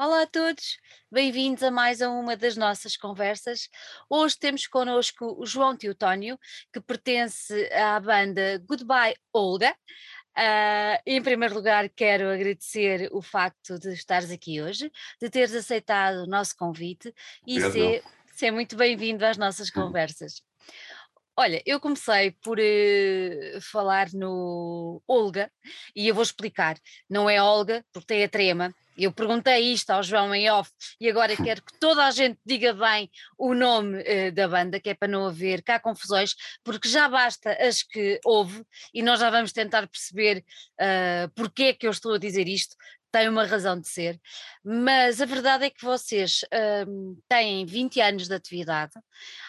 Olá a todos, bem-vindos a mais uma das nossas conversas. Hoje temos connosco o João Teotónio, que pertence à banda Goodbye Olga. Uh, em primeiro lugar, quero agradecer o facto de estares aqui hoje, de teres aceitado o nosso convite e ser, ser muito bem-vindo às nossas conversas. Olha, eu comecei por uh, falar no Olga e eu vou explicar. Não é Olga, porque tem a trema, eu perguntei isto ao João em off e agora quero que toda a gente diga bem o nome uh, da banda, que é para não haver cá confusões, porque já basta as que houve e nós já vamos tentar perceber uh, porque é que eu estou a dizer isto. Tem uma razão de ser, mas a verdade é que vocês uh, têm 20 anos de atividade,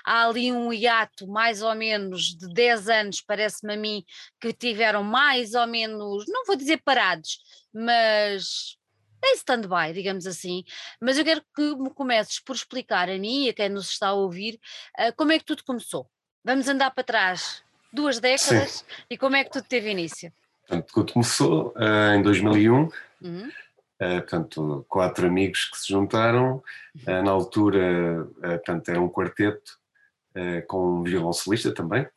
há ali um hiato mais ou menos de 10 anos, parece-me a mim, que tiveram mais ou menos, não vou dizer parados, mas em stand-by, digamos assim, mas eu quero que me comeces por explicar a mim e a quem nos está a ouvir uh, como é que tudo começou. Vamos andar para trás duas décadas Sim. e como é que tudo teve início? Portanto, tudo começou uh, em 2001, uhum. uh, portanto, quatro amigos que se juntaram, uh, na altura, portanto, era um quarteto com um violoncelista também,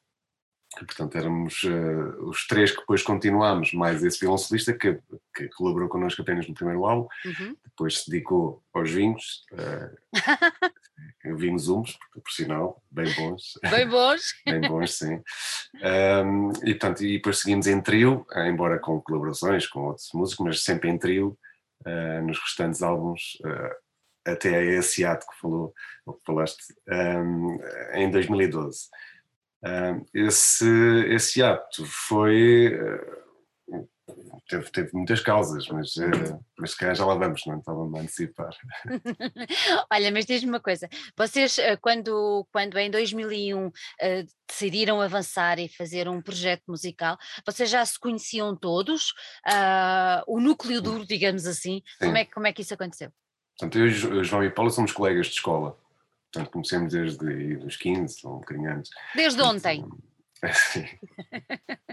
portanto éramos uh, os três que depois continuámos, mais esse violoncelista que, que colaborou connosco apenas no primeiro álbum, uhum. depois se dedicou aos vinhos, uh, vinhos umos, por, por, sinal, bem bons. Bem bons. bem bons, sim. Um, e portanto, e depois seguimos em trio, embora com colaborações com outros músicos, mas sempre em trio uh, nos restantes álbuns, até a esse ato que falou, que falaste, um, em 2012 esse, esse ato foi. Eh, teve, teve muitas causas, mas, eh, mas se calhar já lá vamos, não estava a antecipar. Olha, mas diz-me uma coisa: vocês, eh, quando, quando em 2001 uh, decidiram avançar e fazer um projeto musical, vocês já se conheciam todos? Uh, o núcleo duro, digamos assim, como é, como é que isso aconteceu? Portanto, eu, João e Paulo somos colegas de escola. Portanto, comecemos desde os 15, ou um bocadinho antes. Desde ontem? Sim,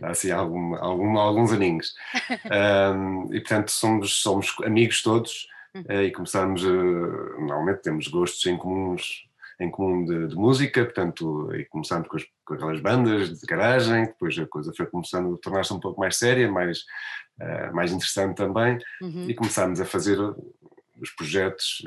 assim, algum, algum, alguns aninhos. Um, e portanto somos, somos amigos todos uh, e começamos, uh, normalmente temos gostos em comuns em comum de, de música, portanto, e começamos com, as, com, aquelas bandas de garagem, depois a coisa foi começando a tornar-se um pouco mais séria, mais, uh, mais interessante também, uhum. e começámos a fazer os projetos,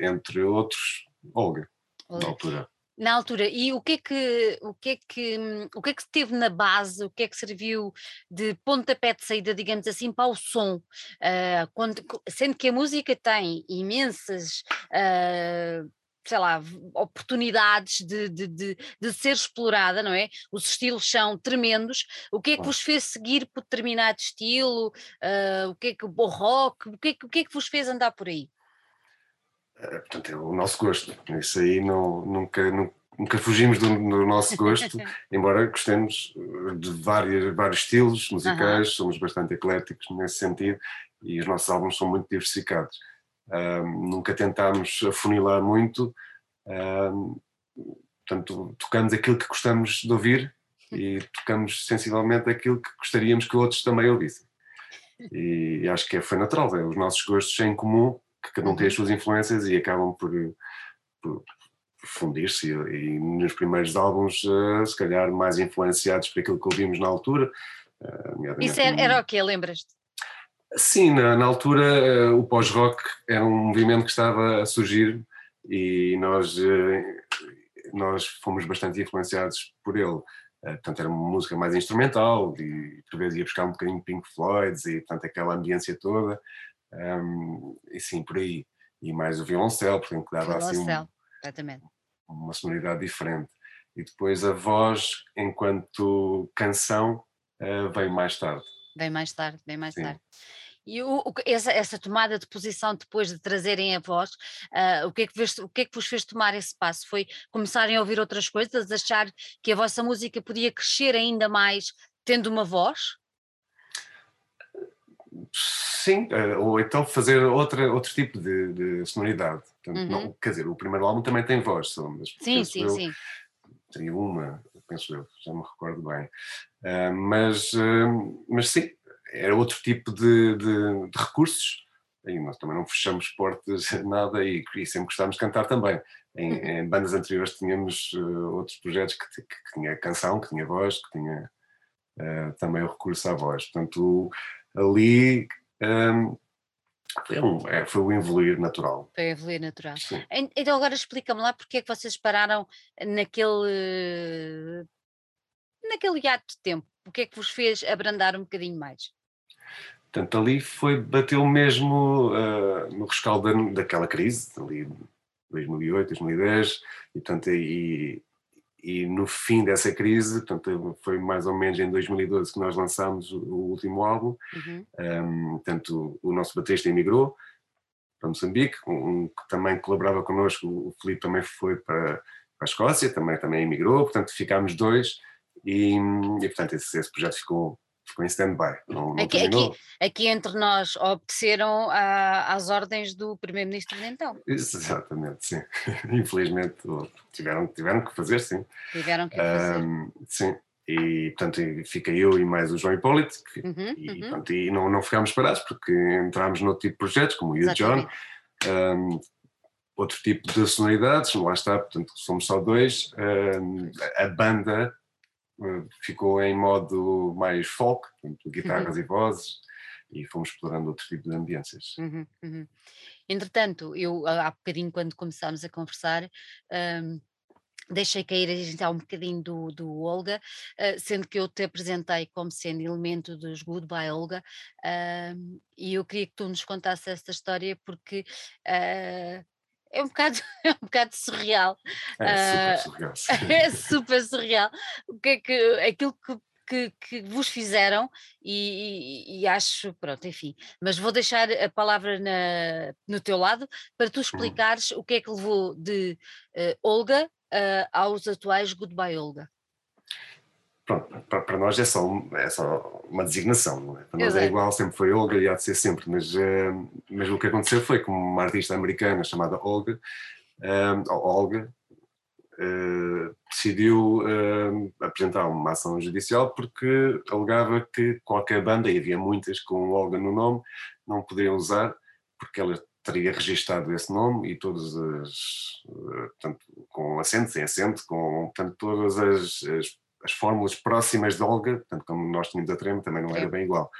entre outros, Olga na altura. Na altura, e o que é que o que é que o que é que teve na base, o que é que serviu de pontapé de saída, digamos assim, para o som? Uh, quando, sendo que a música tem imensas uh, sei lá, oportunidades de, de, de, de, ser explorada, não é? Os estilos são tremendos. O que é que vos fez seguir por determinado estilo? Uh, o que é que o rock? O que é que, o que é que vos fez andar por aí? Eh, portanto, é o nosso gosto. Isso aí não, nunca, nunca fugimos do, do nosso gosto, embora gostemos eh, de vários, vários estilos musicais, somos bastante ecléticos nesse sentido e os nossos álbuns são muito diversificados. nunca tentámos afunilar muito, portanto, tocamos aquilo que gostamos de ouvir e tocamos sensivelmente aquilo que gostaríamos que outros também ouvissem. E, e acho que é, foi natural, é, os nossos gostos em comum que cada um tem as suas influências e acabam por, por fundir-se e, nos primeiros álbuns uh, se calhar mais influenciados por aquilo que ouvimos na altura. Uh, Isso era, era o que lembras-te? Sim, na, na altura uh, o pós-rock era um movimento que estava a surgir e nós, nós fomos bastante influenciados por ele. portanto, era uma música mais instrumental e por vezes ia buscar um bocadinho Pink Floyd e portanto aquela ambiência toda. Um, e sim, por aí. E mais o violoncelo, porque dava assim um, uma sonoridade diferente. E depois a voz, enquanto canção, uh, veio mais tarde. Vem mais tarde, bem mais sim. tarde. E o, o, essa, essa, tomada de posição depois de trazerem a voz, uh, o, que é que vos, o que é que vos fez tomar esse passo? Foi começarem a ouvir outras coisas, achar que a vossa música podia crescer ainda mais tendo uma voz? Sim, eh, ou então fazer outra, outro tipo de, de sonoridade. Portanto, uhum. não, quer dizer, o primeiro álbum também tem voz, mas sim, sim, eu, sim. Tem uma, penso eu, já me recordo bem. Uh, mas, uh, mas sim, era outro tipo de, de, de recursos e nós também não fechamos portas, nada, e, e sempre gostámos de cantar também. Em, uhum. em bandas anteriores tínhamos uh, outros projetos que, que, que, tinha canção, que tinha voz, que tinha também o recurso à voz. Portanto, ali um, foi, um, é, foi o evoluir natural. Foi o evoluir natural. Sim. Então agora explica-me lá porque é que vocês pararam naquele naquele ato de tempo. O que é que vos fez abrandar um bocadinho mais? Portanto, ali foi, bateu mesmo uh, no rescaldo daquela crise, ali 2008, 2010, e, portanto, e, e no fim dessa crise, portanto, foi mais ou menos em 2012 que nós lançámos o, último álbum, uhum. um, portanto, o nosso baterista emigrou para Moçambique, um, um, que também colaborava connosco, o Felipe também foi para, para a Escócia, também, também emigrou, portanto ficámos dois, e, e portanto esse, esse projeto ficou ficou em stand-by. Não, não aqui, aqui, aqui, entre nós obedeceram a, às ordens do primeiro-ministro de então. Exatamente, sim. Infelizmente tiveram, tiveram que fazer, sim. Tiveram que fazer. Um, sim. E portanto fica eu e mais o João Hipólito que, uhum, e, uhum. Pronto, e não, não ficámos parados porque entramos noutro tipo de projetos como o You John, um, outro tipo de sonoridades, lá está, portanto somos só dois, um, a banda ficou em modo mais folk, portanto, guitarras uhum. e vozes, e fomos explorando outro tipo de ambiências. Uhum, uhum. Entretanto, eu há bocadinho, quando começámos a conversar, um, deixei cair a gente há um bocadinho do, do Olga, uh, sendo que eu te apresentei como sendo elemento dos Goodbye Olga, uh, e eu queria que tu nos contasse esta história porque uh, é um bocado, é um bocado surreal. É super surreal. é super surreal. O que é que aquilo que que, que, vos fizeram e, e, e, acho, pronto, enfim, mas vou deixar a palavra na, no teu lado para tu uhum. explicares o que é que levou de uh, Olga uh, aos atuais Goodbye Olga pronto, para, nós é só, é só uma designação, é? Para nós é igual, sempre foi Olga e há de ser sempre, mas, uh, mas o que aconteceu foi que uma artista americana chamada Olga, uh, Olga, uh, decidiu apresentar uma ação judicial porque alegava que qualquer banda, e havia muitas com Olga no nome, não poderiam usar porque ela teria registado esse nome e todas as, portanto, com acento, sem acento, com portanto, todas as, as as fórmulas próximas de Olga, portanto, como nós tínhamos a Treme, também não era bem igual.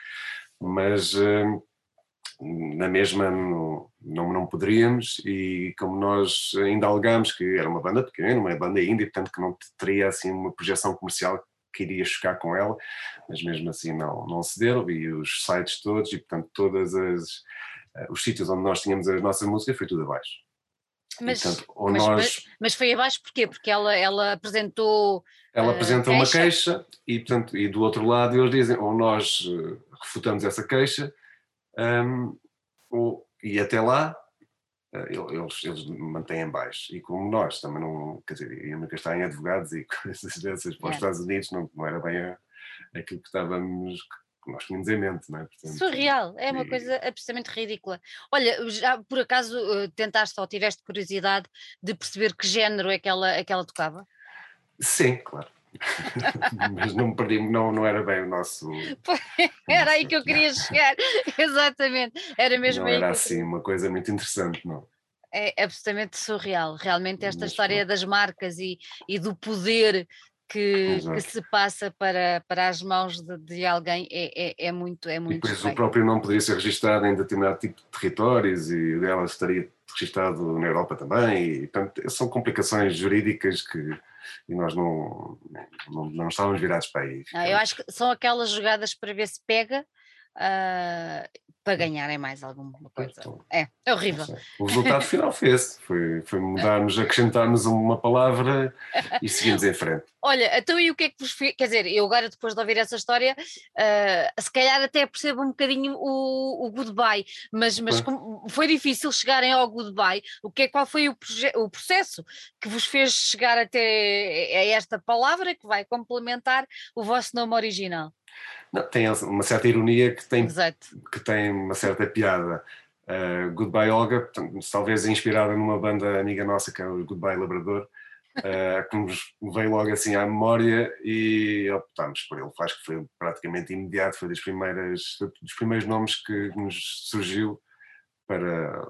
Mas uh, na mesma não, não, poderíamos, e como nós ainda alegámos que era uma banda pequena, uma banda indie, portanto que não teria assim uma projeção comercial que iria chocar com ela, mas mesmo assim não, não cederam, e os sites todos, e portanto todas as uh, os sítios onde nós tínhamos as nossas músicas foi tudo abaixo. Mas, portanto, mas, nós... mas, mas, foi abaixo porquê? Porque ela, ela apresentou. Ela uh, apresenta queixa. uma queixa e, portanto, e do outro lado eles dizem ou nós uh, refutamos essa queixa um, ou, e até lá uh, eles, eles mantêm baixo. E como nós também não. Quer dizer, íamos gastar em advogados e coisas dessas para os é. Estados Unidos, não, não era bem a, aquilo que estávamos que nós tínhamos em mente, não é? Portanto, Surreal, é uma e... coisa absolutamente ridícula. Olha, já por acaso eh, tentaste ou tiveste curiosidade de perceber que género é que ela, é que ela tocava? Sim, claro. mas não perdi, não, não era bem o nosso. era aí que eu queria chegar, exatamente. Era mesmo não aí. Era assim, uma coisa muito interessante, não? É absolutamente surreal. Realmente, esta mas, história das marcas e, e do poder que, que, se passa para, para as mãos de, de alguém é, é, é, muito é muito E depois o próprio nome poderia ser registado em determinado tipo de territórios e dela estaria registado na Europa também e portanto são complicações jurídicas que e nós não, não, não estávamos virados para aí. Não, eu acho que são aquelas jogadas para ver se pega uh, para ganharem mais alguma coisa. Então, é, é horrível. O resultado final foi esse, foi, foi mudarmos, acrescentarmos uma palavra e seguimos em frente. Olha, então e o que é que vos fez? Quer dizer, eu agora depois de ouvir essa história, uh, se calhar até percebo um bocadinho o, o goodbye, mas, mas foi difícil chegarem ao goodbye. O que é, qual foi o, o processo que vos fez chegar até a esta palavra que vai complementar o vosso nome original? Não, tem uma certa ironia que tem, que tem uma certa piada. Uh, Goodbye Olga, talvez inspirada numa banda amiga nossa que é o Goodbye Labrador, uh, que nos veio logo assim à memória e optámos por ele. Acho que foi praticamente imediato, foi dos, primeiras, dos primeiros nomes que nos surgiu para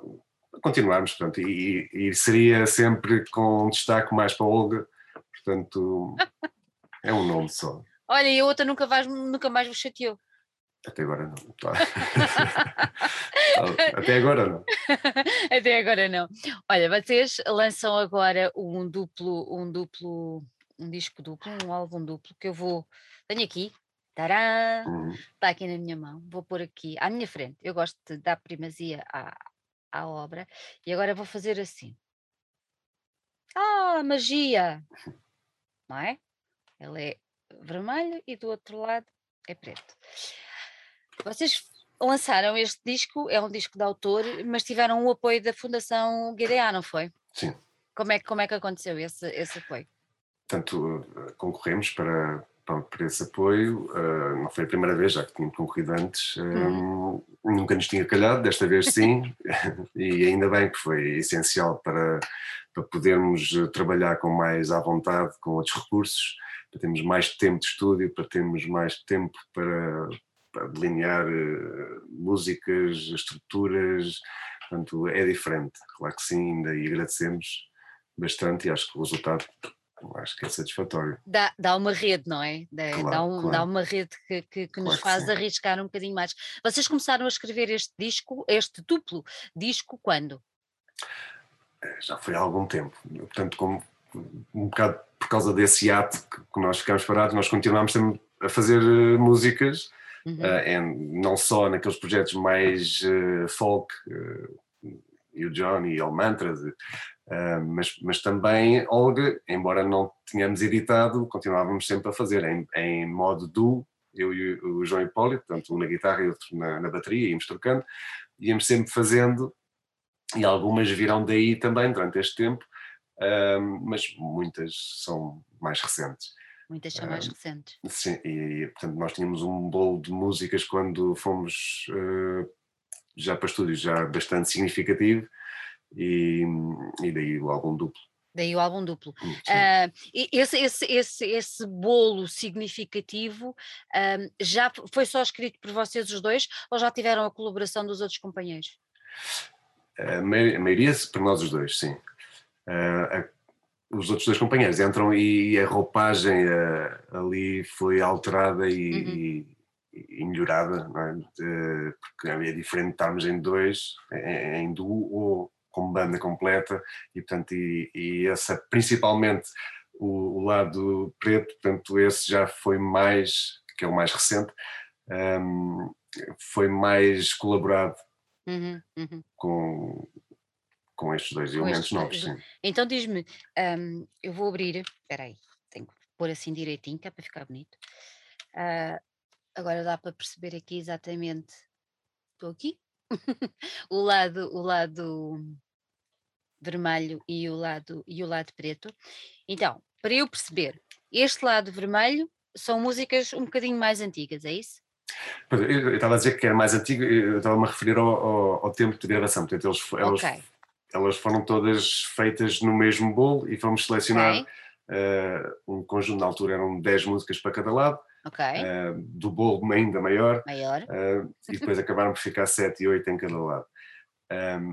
continuarmos, portanto, e, e, seria sempre com destaque mais para Olga, portanto, é um nome só. Olha, e a outra nunca, vais, nunca mais vos chateou. Até agora não. Até agora não. Até agora não. Olha, vocês lançam agora um duplo, um duplo, um disco duplo, um álbum duplo que eu vou. Tenho aqui. Tará! Uhum. Está aqui na minha mão. Vou pôr aqui à minha frente. Eu gosto de dar primazia à, à obra. E agora vou fazer assim. Ah, magia! Não é? Ele é vermelho e do outro lado é preto. Vocês lançaram este disco, é um disco de autor, mas tiveram o apoio da Fundação GDA, não foi? Sim. Como é, como é que aconteceu esse, esse apoio? Portanto, eh, concorremos para, para, para esse apoio, uh, não foi a primeira vez, já que tínhamos concorrido antes, hum. nunca nos tinha calhado, desta vez sim, e ainda bem que foi essencial para, para podermos trabalhar com mais à vontade, com outros recursos, para termos mais tempo de estúdio, para termos mais tempo para, para delinear uh, músicas, estruturas, portanto é diferente, claro que sim, ainda e agradecemos bastante e acho que o resultado acho que é satisfatório. Dá, dá uma rede, não é? Dá, claro, dá, um, claro. dá uma rede que, que, que claro nos faz que arriscar um bocadinho mais. Vocês começaram a escrever este disco, este duplo disco, quando? Eh, já foi há algum tempo, portanto, como um bocado por causa desse ato que nós ficámos parados, nós continuámos a fazer eh, músicas uhum. uh, não só naqueles projetos mais uh, folk, uh, e o Johnny e o Mantra, mas, mas também Olga, embora não tenhamos editado, continuávamos sempre a fazer em, em modo duo, eu e o João Hipólito, portanto um na guitarra e outro na, na bateria, íamos trocando, íamos sempre fazendo, e algumas virão daí também durante este tempo, mas muitas são mais recentes. Muitas são mais recentes. Sim, e portanto nós tínhamos um bolo de músicas quando fomos uh, já para estúdios já bastante significativo e, e daí o álbum duplo. Daí o álbum duplo. Uh, esse, esse, esse, esse bolo significativo uh, já foi só escrito por vocês os dois ou já tiveram a colaboração dos outros companheiros? A maioria por nós os dois, sim. Uh, os outros dois companheiros entram e a roupagem ali foi alterada e, uhum. e, e melhorada, é? De, porque é diferente estarmos em dois, em, em duo ou com banda completa, e portanto, e, e essa principalmente o, o, lado preto, portanto, esse já foi mais, que é o mais recente, um, foi mais colaborado uhum, uhum. com com estes dois com elementos estes, novos, sim. Então diz-me, um, eu vou abrir, espera aí, tenho que pôr assim direitinho, que é para ficar bonito. Uh, agora dá para perceber aqui exatamente, estou aqui, o lado, o lado vermelho e o lado e o lado preto. Então, para eu perceber, este lado vermelho são músicas um bocadinho mais antigas, é isso? Eu estava a dizer que era mais antigo, eu estava-me a referir ao, ao, ao, tempo de gravação, portanto eles, okay. eles elas foram todas feitas no mesmo bolo e fomos selecionar okay. uh, um conjunto, na altura eram 10 músicas para cada lado, okay. uh, do bolo ainda maior, maior. Uh, e depois acabaram por ficar 7 e 8 em cada lado.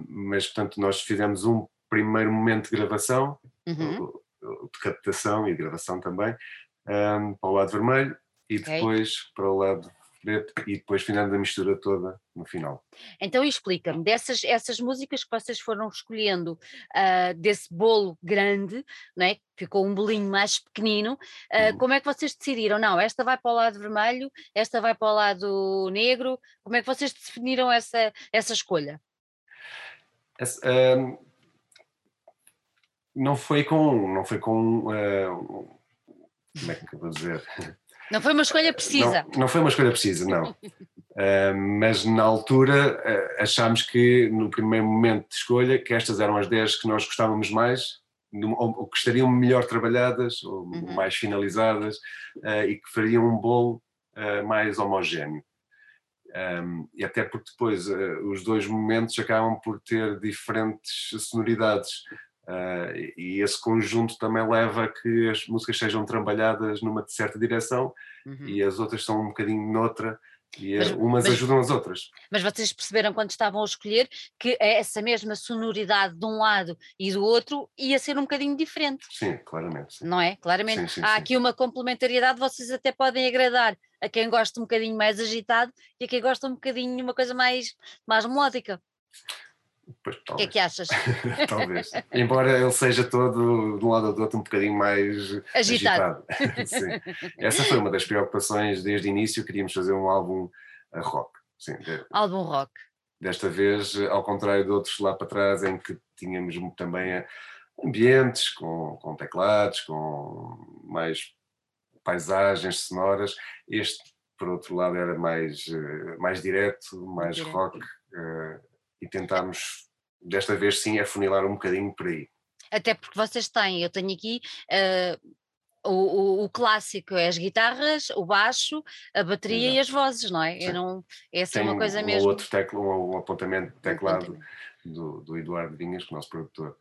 mas, portanto, nós fizemos um primeiro momento de gravação, uhum. de captação e de gravação também, um, para o lado vermelho e okay. depois para o lado preto e depois fizemos a mistura toda no final. Então explica-me, dessas essas músicas que vocês foram escolhendo uh, desse bolo grande, não é? ficou um bolinho mais pequenino, uh, uhum. como é que vocês decidiram? Não, esta vai para o lado vermelho, esta vai para o lado negro, como é que vocês definiram essa, essa escolha? Esse, uh, não foi com, não foi com, uh, como é que eu vou dizer? Não foi uma escolha precisa. Não, não foi uma escolha precisa, não. uh, mas na altura uh, achámos que, no primeiro momento de escolha, que estas eram as 10 que nós gostávamos mais, ou, ou que estariam melhor trabalhadas, ou uhum. mais finalizadas, uh, e que fariam um bolo mais homogéneo. Um, e até porque depois os dois momentos acabam por ter diferentes sonoridades. Uh, e esse conjunto também leva a que as músicas sejam trabalhadas numa certa direção uhum. e as outras são um bocadinho noutra E Mas- umas mas- ajudam as outras. Mas vocês perceberam quando estavam a escolher que essa mesma sonoridade de um lado e do outro ia ser um bocadinho diferente, Sim, claramente. sim. não é? Claramente. Sim, sim, Há aqui uma complementariedade, vocês até podem agradar a quem gosta um bocadinho mais agitado e a quem gosta um bocadinho de uma coisa mais, mais melódica. Pois, O que é que achas? Talvez. Embora ele seja todo, de um lado ou do outro, um bocadinho mais Agitado. agitado. Essa foi uma das preocupações desde o início, queríamos fazer um álbum a rock. Sim, de- Álbum rock. desta vez, ao contrário de outros lá para trás, em que tínhamos também eh, ambientes com, com teclados, com mais paisagens sonoras, este, por outro lado, era mais, eh, mais direto, mais Direto. rock, eh, e tentámos, desta vez sim, afunilar um bocadinho por aí. Até porque vocês têm, eu tenho aqui eh, o, o- o clássico é as guitarras, o baixo, a bateria e as vozes, não é? Sim. Eu não, essa é uma coisa um mesmo. outro tecla, um, apontamento de teclado do, do Eduardo Vinhas, que é o nosso produtor.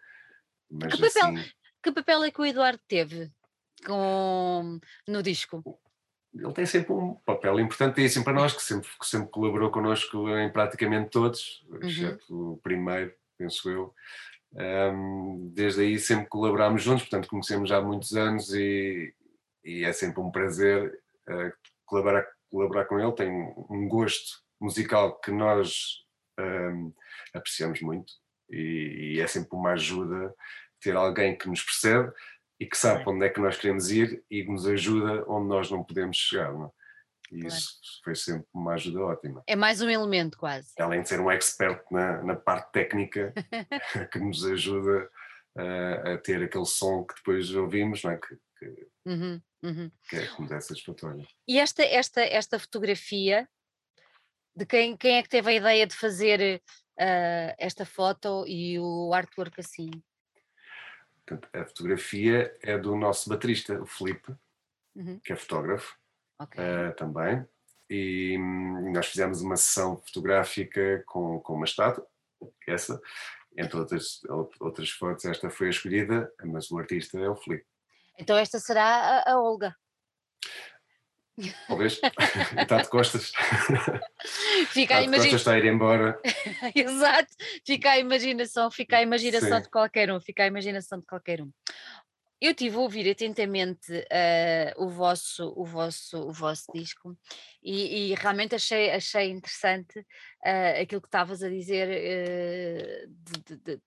Mas Que papel? assim, Que papel é que o Eduardo teve com, no disco? Ele tem sempre um papel importantíssimo para nós, que sempre, que sempre colaborou connosco em praticamente todos, Uhum. exceto o primeiro, penso eu. Ahm, desde aí sempre colaborámos juntos, portanto conhecemos já há muitos anos e, e é sempre um prazer eh, colaborar, colaborar com ele. Tem um gosto musical que nós ahm, apreciamos muito e, e é sempre uma ajuda ter alguém que nos percebe e que sabe Claro. onde é que nós queremos ir e que nos ajuda onde nós não podemos chegar. Não? é? E isso foi sempre uma ajuda ótima. É mais um elemento quase. Além de ser um expert na, na parte técnica que nos ajuda eh, a ter aquele som que depois ouvimos, não é? que, que, Uhum, uhum. que é nos é satisfatório. E esta, esta, esta fotografia, de quem, quem é que teve a ideia de fazer eh, esta foto e o artwork assim? Portanto, a fotografia é do nosso baterista, o Felipe, Uhum, que é fotógrafo. ok. eh, também. E hum, nós fizemos uma sessão fotográfica com, com uma estátua, essa, entre outras, outras fotos, esta foi a escolhida, mas o artista é o Felipe. Então esta será a, a Olga. Talvez, está de costas. Fica Está a costas, imaginação. está a ir embora. Exato, fica a imaginação, fica a imaginação Sim. de qualquer um, fica a imaginação de qualquer um. Eu tive a ouvir atentamente eh, o, vosso, o, vosso, o vosso disco e, e realmente achei, achei interessante eh, aquilo que estavas a dizer eh, de, de- de-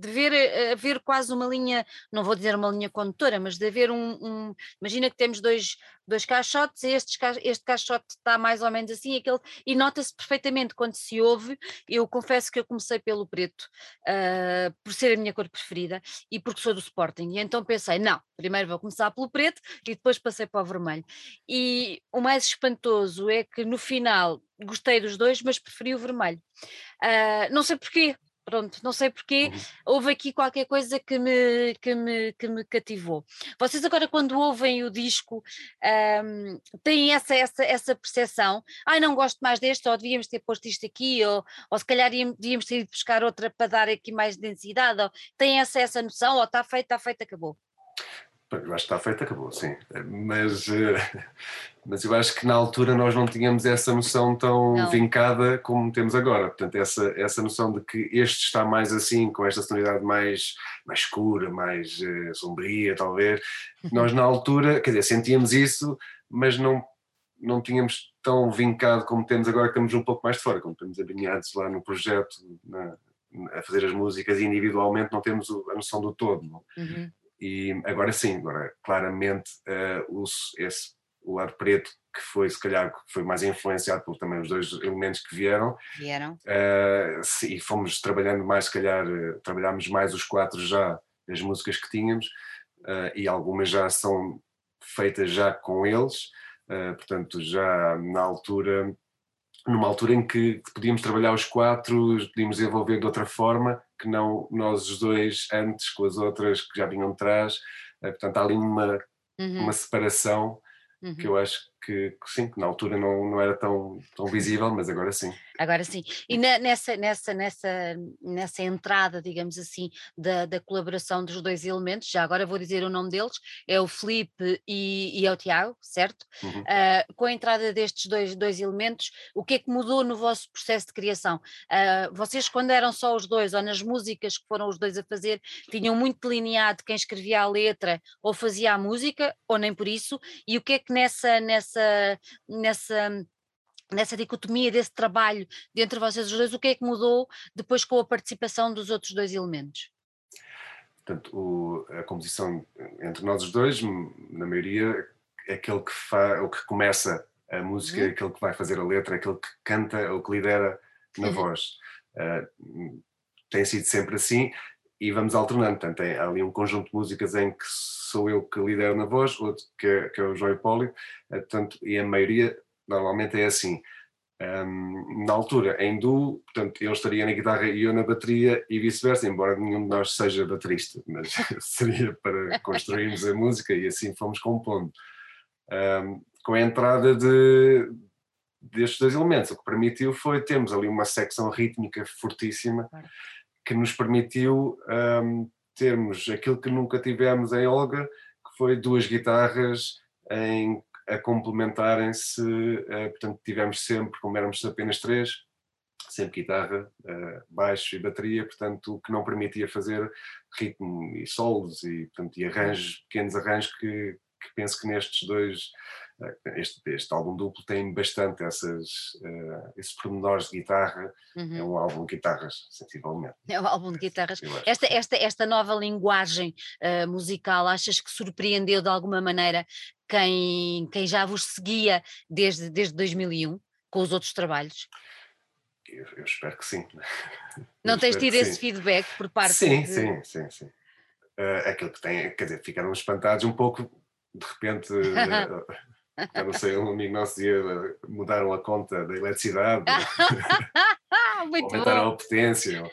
de ver, eh, haver quase uma linha, não vou dizer uma linha condutora, mas de haver um, um- imagina que temos dois, dois caixotes, e estes, ca- este caixote está mais ou menos assim, aquele, e nota-se perfeitamente quando se ouve, eu confesso que eu comecei pelo preto, ah, por ser a minha cor preferida e porque sou do Sporting, e então pensei, não, primeiro vou começar pelo preto e depois passei para o vermelho. E o mais espantoso é que no final gostei dos dois, mas preferi o vermelho. Ah, não sei porquê, pronto, não sei porquê, Uhum. houve aqui qualquer coisa que me, que me, que me cativou. Vocês agora quando ouvem o disco ahm, têm essa, essa, essa percepção, ai não gosto mais deste, ou devíamos ter posto isto aqui, ou, ou se calhar íamos- devíamos ter ido buscar outra para dar aqui mais densidade, ou têm essa, essa noção, ou está feito, está feito, acabou. Eu acho que está feito, acabou, sim. Mas, eh, mas eu acho que na altura nós não tínhamos essa noção tão Não. vincada como temos agora. Portanto, essa, essa noção de que este está mais assim, com esta sonoridade mais, mais escura, mais eh, sombria, talvez. Nós na altura, quer dizer, sentíamos isso, mas não, não tínhamos tão vincado como temos agora, que estamos um pouco mais de fora, como estamos alinhados lá no projeto, na- a fazer as músicas individualmente não temos a noção do todo. não? Uhum. E agora sim, agora claramente o, esse, o lado preto, que foi se calhar que foi mais influenciado por também os dois elementos que vieram, Vieram? sim, e fomos trabalhando mais, se calhar, eh, trabalhámos mais os quatro já, as músicas que tínhamos, eh, e algumas já são feitas já com eles, eh, portanto já na altura, numa altura em que podíamos trabalhar os quatro, podíamos desenvolver de outra forma, que não nós os dois antes com as outras que já vinham de trás, Eh, portanto há ali uma, Uhum, uma separação uhum. que eu acho que, que, sim, que na altura não, não era tão, tão visível, mas agora sim. Agora sim. E na, nessa, nessa, nessa, nessa entrada, digamos assim, da, da colaboração dos dois elementos, já agora vou dizer o nome deles, é o Felipe e, e é o Tiago, certo? Uhum. Uh, com a entrada destes dois, dois elementos, o que é que mudou no vosso processo de criação? Uh, vocês, quando eram só os dois, ou nas músicas que foram os dois a fazer, tinham muito delineado quem escrevia a letra ou fazia a música, ou nem por isso? E o que é que nessa, nessa, nessa nessa dicotomia desse trabalho de entre vocês os dois, o que é que mudou depois com a participação dos outros dois elementos? Portanto, o, a composição entre nós os dois, na maioria, é aquele que, fa, o que começa a música, uhum. aquele que vai fazer a letra, aquele que canta ou que lidera na uhum. voz. Uh, tem sido sempre assim e vamos alternando. Portanto, tem ali um conjunto de músicas em que sou eu que lidero na voz, outro que é, que é o João Hipólito, uh, portanto, e a maioria normalmente é assim. Um, na altura, em duo, portanto, ele estaria na guitarra e eu na bateria e vice-versa, embora nenhum de nós seja baterista, mas seria para construirmos a música e assim fomos compondo. Um, com a entrada de, destes dois elementos, o que permitiu foi termos ali uma secção rítmica fortíssima que nos permitiu um, termos aquilo que nunca tivemos em Olga, que foi duas guitarras em a complementarem-se, uh, portanto tivemos sempre, como éramos apenas três, sempre guitarra, uh, baixo e bateria, portanto o que não permitia fazer ritmo e solos e, portanto, e arranjos, pequenos arranjos que, que penso que nestes dois, este, este álbum duplo tem bastante essas, uh, esses pormenores de guitarra. Uhum. É um álbum de guitarras, sensivelmente. É um álbum de guitarras. Esta, esta, esta nova linguagem uh, musical, achas que surpreendeu de alguma maneira quem, quem já vos seguia desde, desde 2001 com os outros trabalhos? Eu, eu espero que sim. Não eu tens tido esse sim. feedback por parte Sim, de... sim, sim, sim. Uh, aquilo que tem, quer dizer, ficaram espantados um pouco, de repente, uh, eu não sei, um amigo nosso dizia, mudaram a conta da eletricidade, aumentaram bom. a potência.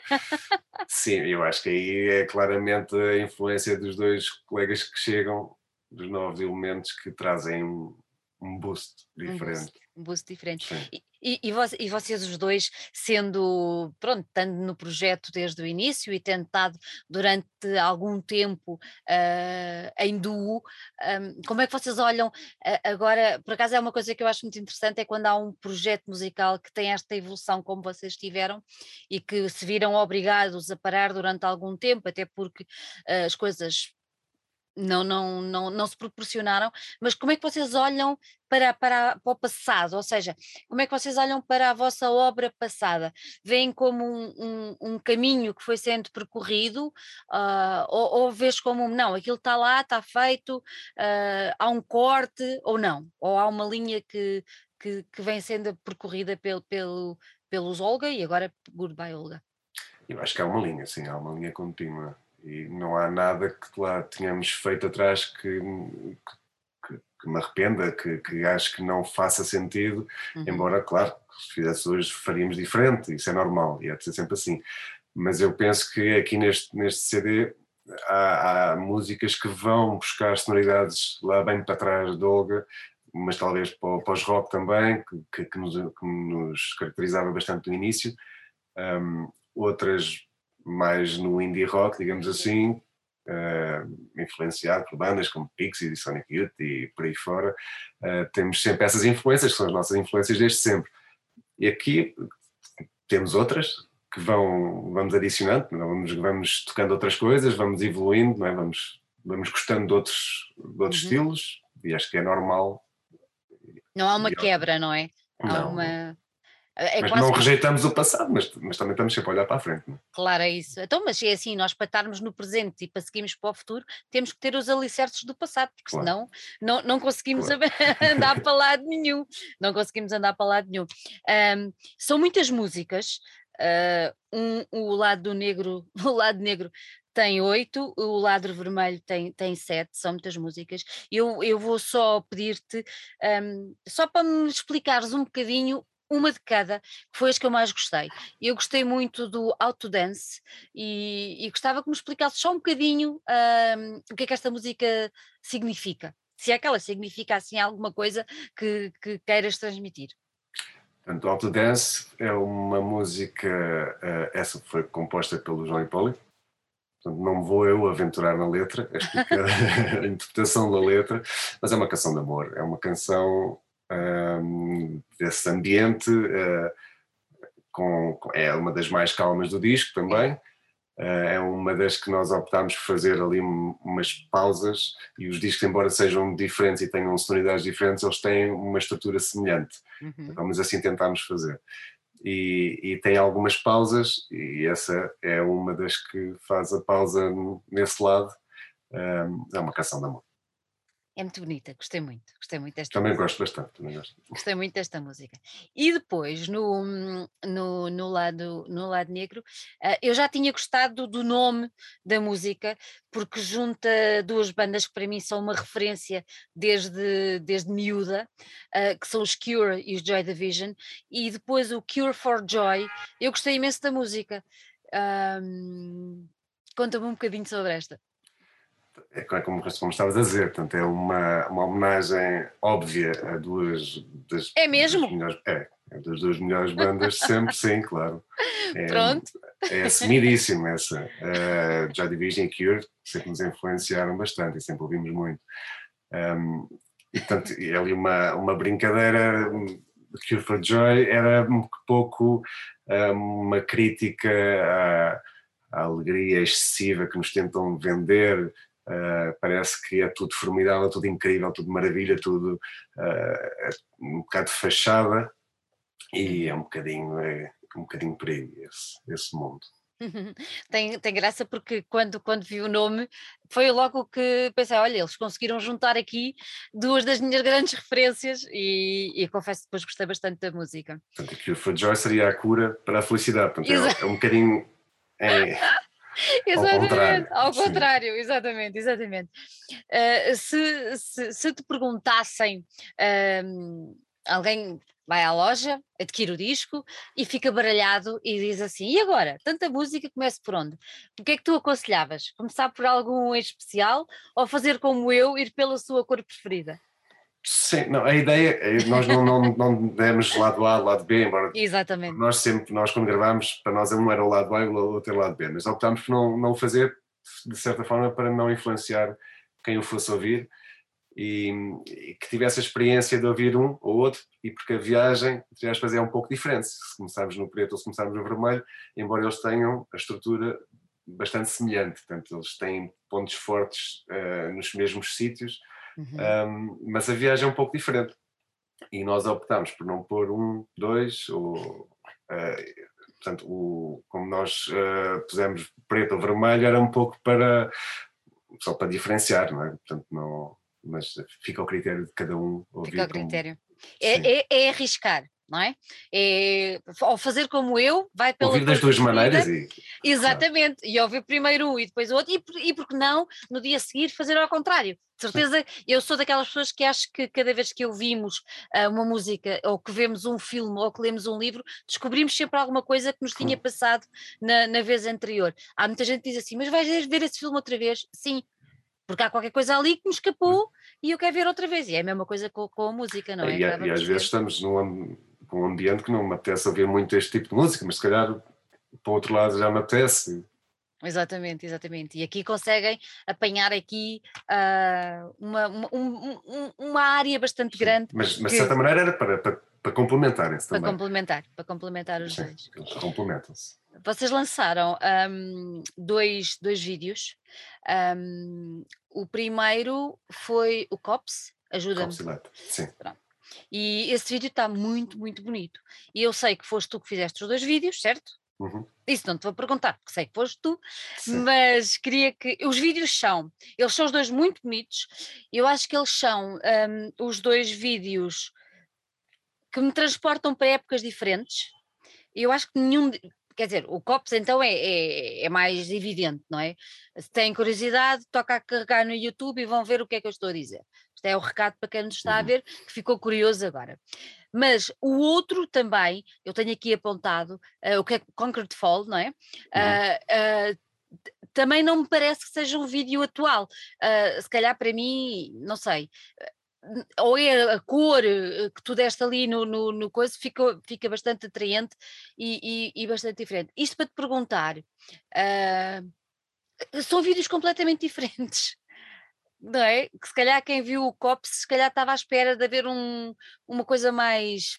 Sim, eu acho que aí é claramente a influência dos dois colegas que chegam dos novos elementos que trazem um, boost diferente. Um boost, um diferente. E, e, e, vocês os dois, sendo, pronto, estando no projeto desde o início e tendo estado durante algum tempo uh, em duo, um, como é que vocês olham uh, agora, por acaso é uma coisa que eu acho muito interessante, é quando há um projeto musical que tem esta evolução como vocês tiveram e que se viram obrigados a parar durante algum tempo, até porque uh, as coisas não, não, não, não se proporcionaram, mas como é que vocês olham para, para, para o passado? Ou seja, como é que vocês olham para a vossa obra passada? Veem como um, um, um caminho que foi sendo percorrido uh, ou, ou vês como, não, aquilo está lá, está feito, uh, há um corte ou não? Ou há uma linha que, que, que vem sendo percorrida pelo, pelo, pelos Olga e agora Goodbye Olga? Eu acho que há uma linha, sim, há uma linha contínua e não há nada que lá tenhamos feito atrás que, que, que me arrependa, que, que acho que não faça sentido, uhum. embora, claro, se fizesse hoje faríamos diferente, isso é normal e é de ser sempre assim. Mas eu penso que aqui neste, neste CD há, há músicas que vão buscar sonoridades lá bem para trás de Olga, mas talvez para o pós-rock também, que, que, nos, que nos caracterizava bastante no início. Um, outras mais no indie rock, digamos assim, uh, influenciado por bandas como Pixies e Sonic Youth e por aí fora. Uh, temos sempre essas influências, que são as nossas influências desde sempre. E aqui temos outras que vão, vamos adicionando, vamos, vamos tocando outras coisas, vamos evoluindo, é? vamos, vamos gostando de outros, de outros uhum. estilos e acho que é normal. Não há uma quebra, não é? Há não. uma é mas não rejeitamos o passado, mas, mas, também estamos sempre a olhar para a frente. Não? É? Claro, é isso. Então, mas é assim, nós para estarmos no presente e para seguirmos para o futuro, temos que ter os alicerces do passado, porque claro. senão não, não conseguimos claro. andar para lado nenhum. Não conseguimos andar para lado nenhum. Um, são muitas músicas. Uh, um, o lado negro, o lado negro tem oito, o Ladro Vermelho tem, tem sete, são muitas músicas. Eu, eu vou só pedir-te, um, só para me explicares um bocadinho uma de cada, que foi as que eu mais gostei. Eu gostei muito do Autodance e, e gostava que me explicasse só um bocadinho um, o que é que esta música significa. se é que ela significa assim alguma coisa que, que queiras transmitir. Portanto, Autodance é uma música, uh, essa foi composta pelo João Hipólito, Portanto, não vou eu aventurar na letra, a explicar a interpretação da letra, mas é uma canção de amor, é uma canção um, desse ambiente, uh, com, é uma das mais calmas do disco também, uh, é uma das que nós optámos por fazer ali umas pausas, e os discos, embora sejam diferentes e tenham sonoridades diferentes, eles têm uma estrutura semelhante, uhum. vamos assim tentarmos fazer e, e, tem algumas pausas, e essa é uma das que faz a pausa nesse lado. Um, é uma canção de amor. É muito bonita, gostei muito, gostei muito desta Também música. gosto bastante, também gosto. Gostei muito desta música. E depois, no, no, no, lado, no lado negro, uh, eu já tinha gostado do nome da música, porque junta duas bandas que para mim são uma referência desde, desde miúda, uh, que são os Cure e os Joy Division, e depois o Cure for Joy, eu gostei imenso da música. Um, Conta-me um bocadinho sobre esta é como, como estavas a dizer, portanto, é uma, uma homenagem óbvia a duas das, é mesmo? Das melhores, é, é das duas melhores bandas sempre, sim, claro. É, Pronto. É assumidíssimo essa. Uh, Joy Division e Cure sempre nos influenciaram bastante e sempre ouvimos muito. Um, e, portanto, é ali uma, uma brincadeira. Cure for Joy era um pouco uma crítica à, à alegria excessiva que nos tentam vender Uh, parece que é tudo formidável, tudo incrível, tudo maravilha, tudo uh, um bocado fachada e é um bocadinho, é um bocadinho por aí esse, esse mundo. tem, tem graça porque quando, quando vi o nome foi logo que pensei, olha, eles conseguiram juntar aqui duas das minhas grandes referências e, e confesso que depois gostei bastante da música. Portanto, que o For Joy seria a cura para a felicidade, portanto, é, é, um bocadinho... É, exatamente, ao contrário, ao contrário exatamente, exatamente. Uh, se, se, se, te perguntassem, uh, alguém vai à loja, adquire o disco e fica baralhado e diz assim: e agora? Tanta música, comece por onde? O que é que tu aconselhavas? Começar por algum especial ou fazer como eu, ir pela sua cor preferida? Sim, não, a ideia, é, nós não, não, não demos lado A, lado B, embora Exatamente. nós sempre, nós quando gravamos, para nós um era o lado A e o outro era o lado B, mas optámos por não, não fazer, de certa forma, para não influenciar quem o fosse ouvir e, e que tivesse a experiência de ouvir um ou outro, e porque a viagem, entre aspas, é um pouco diferente, se começarmos no preto ou se começarmos no vermelho, embora eles tenham a estrutura bastante semelhante, portanto eles têm pontos fortes uh, nos mesmos sítios, Uhum. Um, mas a viagem é um pouco diferente. E nós optámos por não pôr um, dois, ou. Uh, portanto, o, como nós uh, pusemos preto ou vermelho, era um pouco para. só para diferenciar, não é? Portanto, não. Mas fica ao critério de cada um. Fica ao critério. É, é, é, arriscar, não é? é? Ao fazer como eu, vai pela. Ouvir das duas maneiras e. Exatamente, e ouvir primeiro um e depois o outro, e, e porque não, no dia a seguir, fazer ao contrário. De certeza, eu sou daquelas pessoas que acho que cada vez que ouvimos uh, uma música, ou que vemos um filme, ou que lemos um livro, descobrimos sempre alguma coisa que nos tinha passado na, na vez anterior. Há muita gente que diz assim, mas vais ver esse filme outra vez? Sim, porque há qualquer coisa ali que me escapou e eu quero ver outra vez. E é a mesma coisa com, com a música, não é? E, e às vezes estamos num, num ambiente que não me apetece ouvir muito este tipo de música, mas se calhar para o outro lado já me apetece. Exatamente, exatamente. E aqui conseguem apanhar aqui uh, uma, uma, um, uma área bastante grande. Mas, de certa maneira era para, para, para complementarem-se também. Para complementar, para complementar os Sim, dois. Eles complementam-se. Vocês lançaram um, dois, dois vídeos. Um, o primeiro foi o COPS, ajuda-me. Sim. Pronto. E esse vídeo está muito, muito bonito. E eu sei que foste tu que fizeste os dois vídeos, certo? Uhum. Isso não te vou perguntar, porque sei que foste tu, Sim. mas queria que. Os vídeos são, eles são os dois muito bonitos, eu acho que eles são um, os dois vídeos que me transportam para épocas diferentes. Eu acho que nenhum. Quer dizer, o COPS então é, é, é, mais evidente, não é? Se têm curiosidade, toca a carregar no YouTube e vão ver o que é que eu estou a dizer. Isto é o recado para quem nos está a uhum. ver, que ficou curioso agora. Mas o outro também, eu tenho aqui apontado, uh, o que é Concrete Fall, não é? Uh, uh, também não me parece que seja um vídeo atual. Uh, se calhar para mim, não sei, ou é a cor eh, que tu deste ali no, no, no coisa, fica, fica bastante atraente e, e, e bastante diferente. Isto para te perguntar, uh, são vídeos completamente diferentes. Não é? Que se calhar quem viu o COPS, se calhar estava à espera de haver um, uma coisa mais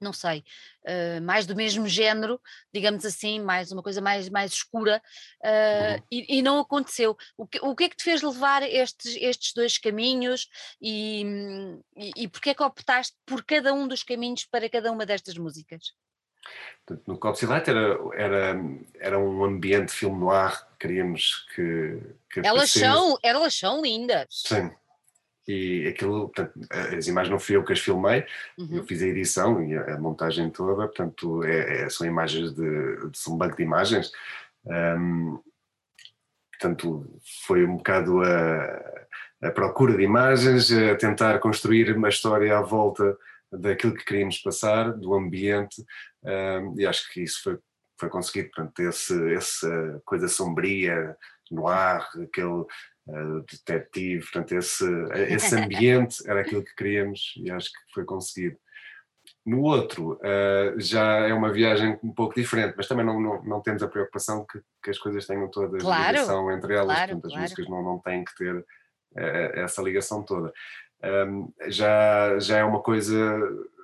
não sei, uh, mais do mesmo género, digamos assim, mais uma coisa mais, mais escura, uh, uhum. e, e, não aconteceu. O que, o que é que te fez levar estes, estes dois caminhos e, e, e porquê é que optaste por cada um dos caminhos para cada uma destas músicas? No Copsilite era, era, era um ambiente filme no ar, queríamos que... que elas, são, elas são lindas. Sim, e aquilo, portanto, as imagens não fui eu que as filmei, uhum. eu fiz a edição e a, a montagem toda, portanto, é, é, são imagens de, de, um banco de imagens. Um, portanto, foi um bocado a, a, procura de imagens, a tentar construir uma história à volta daquilo que queríamos passar, do ambiente, um, e acho que isso foi, foi conseguido, portanto, esse, essa coisa sombria no ar, aquele uh, detetive, portanto, esse, esse ambiente era aquilo que queríamos e acho que foi conseguido. No outro, uh, já é uma viagem um pouco diferente, mas também não, não, não temos a preocupação que, que, as coisas tenham toda claro, ligação entre elas, claro, portanto, as claro. músicas não, não têm que ter uh, essa ligação toda. Um, já, já é uma coisa,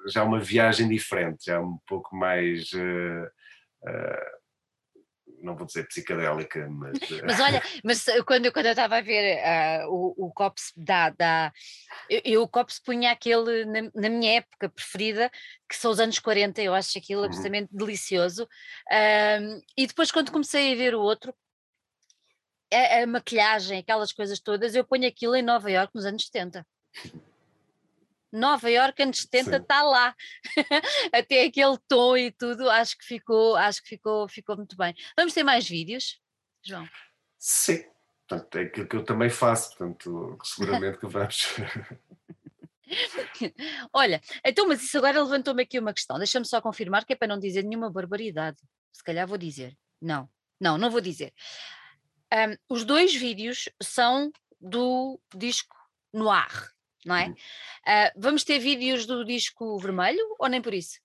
já é uma viagem diferente, já é um pouco mais. Uh, não vou dizer psicadélica, mas. Eh, mas olha, mas quando, quando eu estava a ver uh, o, o COPS da. da eu, eu, o COPS punha aquele na, na, minha época preferida, que são os anos 40, eu acho aquilo uhum. absolutamente delicioso. Uh, e depois, quando comecei a ver o outro, a, a maquilhagem, aquelas coisas todas, eu ponho aquilo em Nova York nos anos 70. Nova York anos 70 está lá, até aquele tom e tudo, acho que ficou, acho que ficou, ficou muito bem. Vamos ter mais vídeos, João? Sim, portanto, é aquilo que eu também faço, portanto, seguramente que vamos. Olha, então, mas isso agora levantou-me aqui uma questão, deixa-me só confirmar que é para não dizer nenhuma barbaridade, se calhar vou dizer, não, não, não vou dizer. Um, os dois vídeos são do disco Noir, não é? Uh, vamos ter vídeos do disco vermelho ou nem por isso?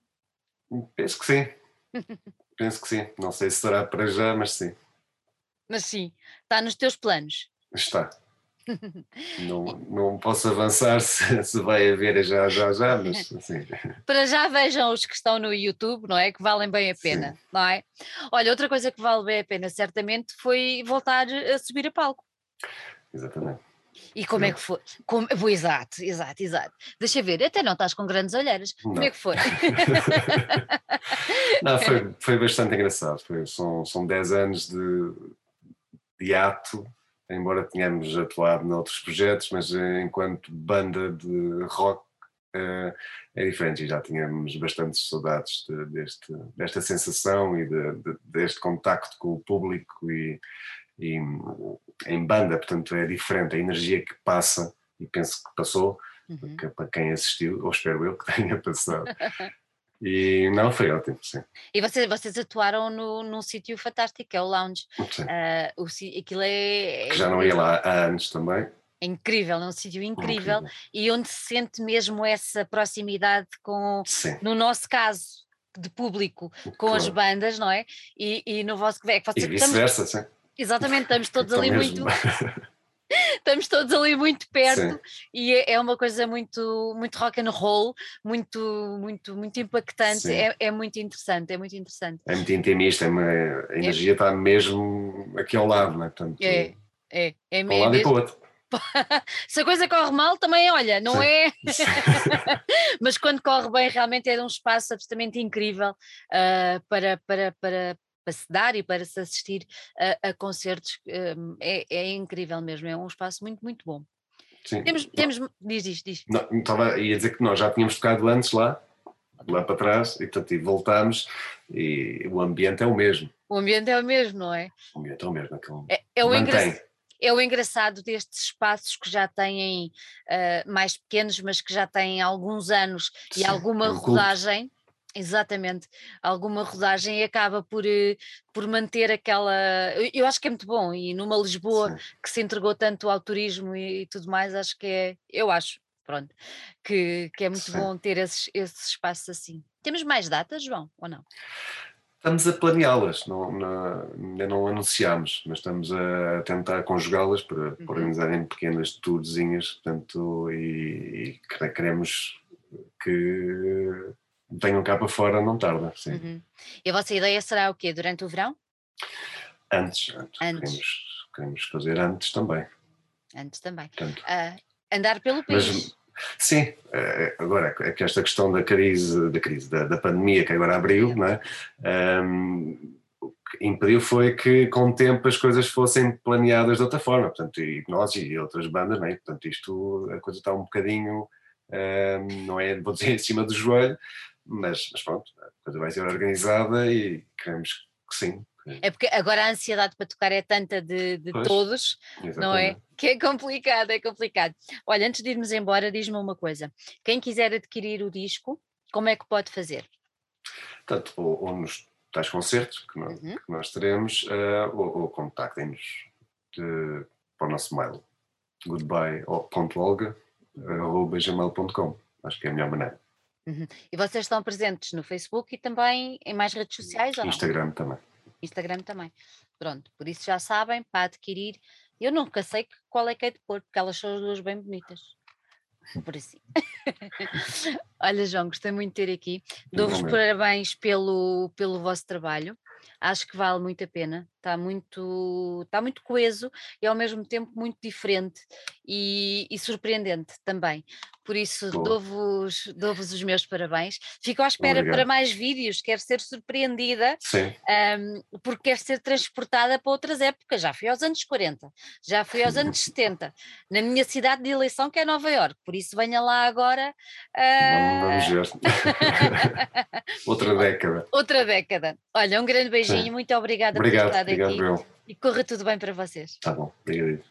Penso que sim. Penso que sim. Não sei se será para já, mas sim. Mas sim, está nos teus planos. Está. não, não posso avançar se, se vai haver já, já, já, mas sim. Para já vejam os que estão no YouTube, não é? Que valem bem a pena, sim. não é? Olha, outra coisa que vale bem a pena, certamente, foi voltar a subir a palco. Exatamente. E como é que foi? Como, exato, exato, exato. Deixa ver, até não estás com grandes olheiras. Não. Como é que foi? não, foi, foi bastante engraçado. Foi, são, são 10 anos de, de ato, embora tenhamos atuado noutros projetos, mas eh, enquanto banda de rock uh, é diferente e já tínhamos bastantes saudades de, deste, desta sensação e de, de, deste contacto com o público e, e em banda, portanto é diferente a energia que passa, e penso que passou, uhum. que, para quem assistiu, ou espero eu que tenha passado. E não, foi ótimo, sim. E vocês, vocês atuaram no, num sítio fantástico, que é o Lounge. Uh, o, aquilo é. Que já não ia lá há anos também. É incrível, é um sítio incrível, incrível, e onde se sente mesmo essa proximidade com, sim. no nosso caso, de público, com claro. as bandas, não é? E, e no vosso. É que vocês, e vice-versa, sim Exatamente, estamos todos ali muito. estamos todos ali muito perto Sim. e é, é, uma coisa muito muito rock and roll muito muito muito impactante é, é, muito interessante é muito interessante é muito intimista é uma, a energia é. está mesmo aqui ao lado não é? Portanto, é é é para um lado e para o outro se a coisa corre mal também olha não Sim. é mas quando corre bem realmente é um espaço absolutamente incrível uh, para para para para se dar e para se assistir a, a concertos um, é, é, incrível mesmo, é um espaço muito, muito bom. Sim. Temos, temos diz, diz, diz. Não, estava, ia dizer que nós já tínhamos tocado antes lá, lá para trás, e portanto e voltámos e o ambiente é o mesmo. O ambiente é o mesmo, não é? O ambiente é o mesmo, aquele é, é o engraçado é o engraçado destes espaços que já têm uh, mais pequenos, mas que já têm alguns anos Sim, e alguma rodagem. Exatamente, alguma rodagem acaba por, eh, por manter aquela. Eu acho que é muito bom, e numa Lisboa Sim. que se entregou tanto ao turismo e, e tudo mais, acho que é. Eu acho, pronto, que, que é muito Sim. bom ter esses, esses espaços assim. Temos mais datas, João, ou não? Estamos a planeá-las, não, não, ainda não anunciámos, mas estamos a tentar conjugá-las para, Uhum. para organizarem pequenas tourzinhas, portanto, e, e queremos que venham cá para fora não tarda, sim. Uhum. E a vossa ideia será o quê? Durante o verão? Antes, antes, Antes. Queremos, queremos fazer antes também. Antes também. Ah, andar pelo Mas, país. sim, eh, agora é que esta questão da crise, da crise, da, da pandemia que agora abriu, não é? Ahm, o que impediu foi que com o tempo as coisas fossem planeadas de outra forma, portanto, e nós e outras bandas, não é? Portanto, isto, a coisa está um bocadinho, ahm, não é, vou dizer, em cima do joelho, mas, mas pronto, a coisa vai ser organizada e queremos que sim. É porque agora a ansiedade para tocar é tanta de, de Pois, todos, não é? Exatamente. Que é complicado, é complicado. Olha, antes de irmos embora, diz-me uma coisa: quem quiser adquirir o disco, como é que pode fazer? Portanto, ou, ou nos tais concertos que nós, Uhum. que nós teremos, eh, ou, ou contactem-nos para o nosso mail goodbye.olga.gmail.com Acho que é a melhor maneira. E vocês estão presentes no Facebook e também em mais redes sociais ou não? Instagram também. Instagram também. Pronto, por isso já sabem, para adquirir. Eu nunca sei qual é que é de pôr, porque elas são as duas bem bonitas. Por assim. Olha, João, gostei muito de ter aqui. Dou-vos parabéns pelo, pelo vosso trabalho. Acho que vale muito a pena. Está muito, está muito coeso e ao mesmo tempo muito diferente e, e surpreendente também. Por isso, dou-vos dou os meus parabéns. Fico à espera Obrigado. para mais vídeos. Quero ser surpreendida um, porque quer ser transportada para outras épocas. Já fui aos anos 40, já fui aos anos 70, na minha cidade de eleição, que é Nova Iorque, por isso venha lá agora. vamos, ah, vamos ver. Outra década. outra década. Olha, um grande beijinho, Sim. muito obrigada Obrigado, por ter estado obrigado, e corra tudo bem para vocês. Tá bom, obrigado.